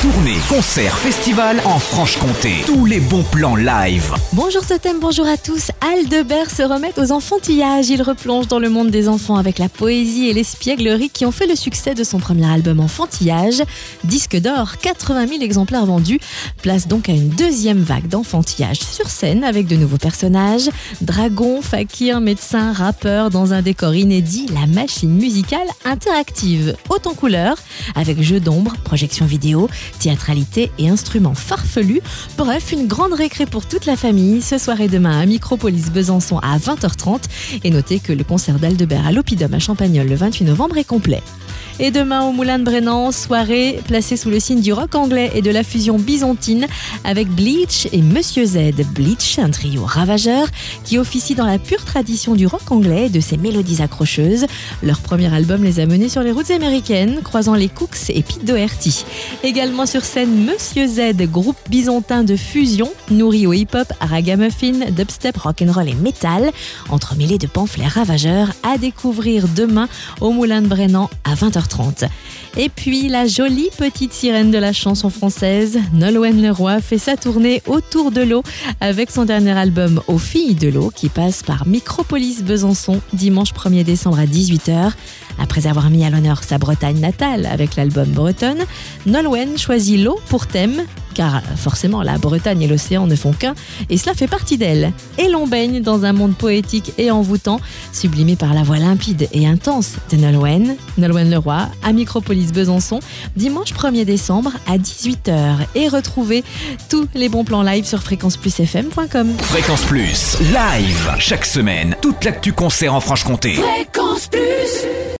Tournée, concert, festival en Franche-Comté. Tous les bons plans live. Bonjour Totem, bonjour à tous. Aldebert se remet aux enfantillages. Il replonge dans le monde des enfants avec la poésie et l'espièglerie qui ont fait le succès de son premier album Enfantillage. Disque d'or, 80 000 exemplaires vendus. Place donc à une deuxième vague d'enfantillage sur scène avec de nouveaux personnages. Dragon, fakir, médecin, rappeur dans un décor inédit. La machine musicale interactive, haute en couleurs, avec jeux d'ombre, projection vidéo, théâtralité et instruments farfelus. Bref, une grande récré pour toute la famille. Ce soir et demain à Micropolis Besançon à 20h30. Et notez que le concert d'Aldebert à l'Opidum à Champagnol le 28 novembre est complet. Et demain au Moulin de Brennan, soirée placée sous le signe du rock anglais et de la fusion byzantine avec Bleach et Monsieur Z. Bleach, un trio ravageur qui officie dans la pure tradition du rock anglais et de ses mélodies accrocheuses. Leur premier album les a menés sur les routes américaines, croisant les Cooks et Pete Doherty. Également sur scène Monsieur Z, groupe byzantin de fusion, nourri au hip-hop, ragamuffin, dubstep, rock'n'roll et metal, entremêlé de pamphlets ravageurs à découvrir demain au Moulin de Brennan à 20h30. Et puis la jolie petite sirène de la chanson française, Nolwenn Leroy, fait sa tournée autour de l'eau avec son dernier album Aux filles de l'eau qui passe par Micropolis Besançon dimanche 1er décembre à 18h. Après avoir mis à l'honneur sa Bretagne natale avec l'album Bretonne, Nolwenn choisit l'eau pour thème car forcément la Bretagne et l'océan ne font qu'un, et cela fait partie d'elle. Et l'on baigne dans un monde poétique et envoûtant, sublimé par la voix limpide et intense de Nolwenn, Nolwenn Leroy, à Micropolis Besançon, dimanche 1er décembre à 18h. Et retrouvez tous les bons plans live sur fréquenceplusfm.com. Fréquence Plus, live. Chaque semaine, toute l'actu concert en Franche-Comté. Fréquence Plus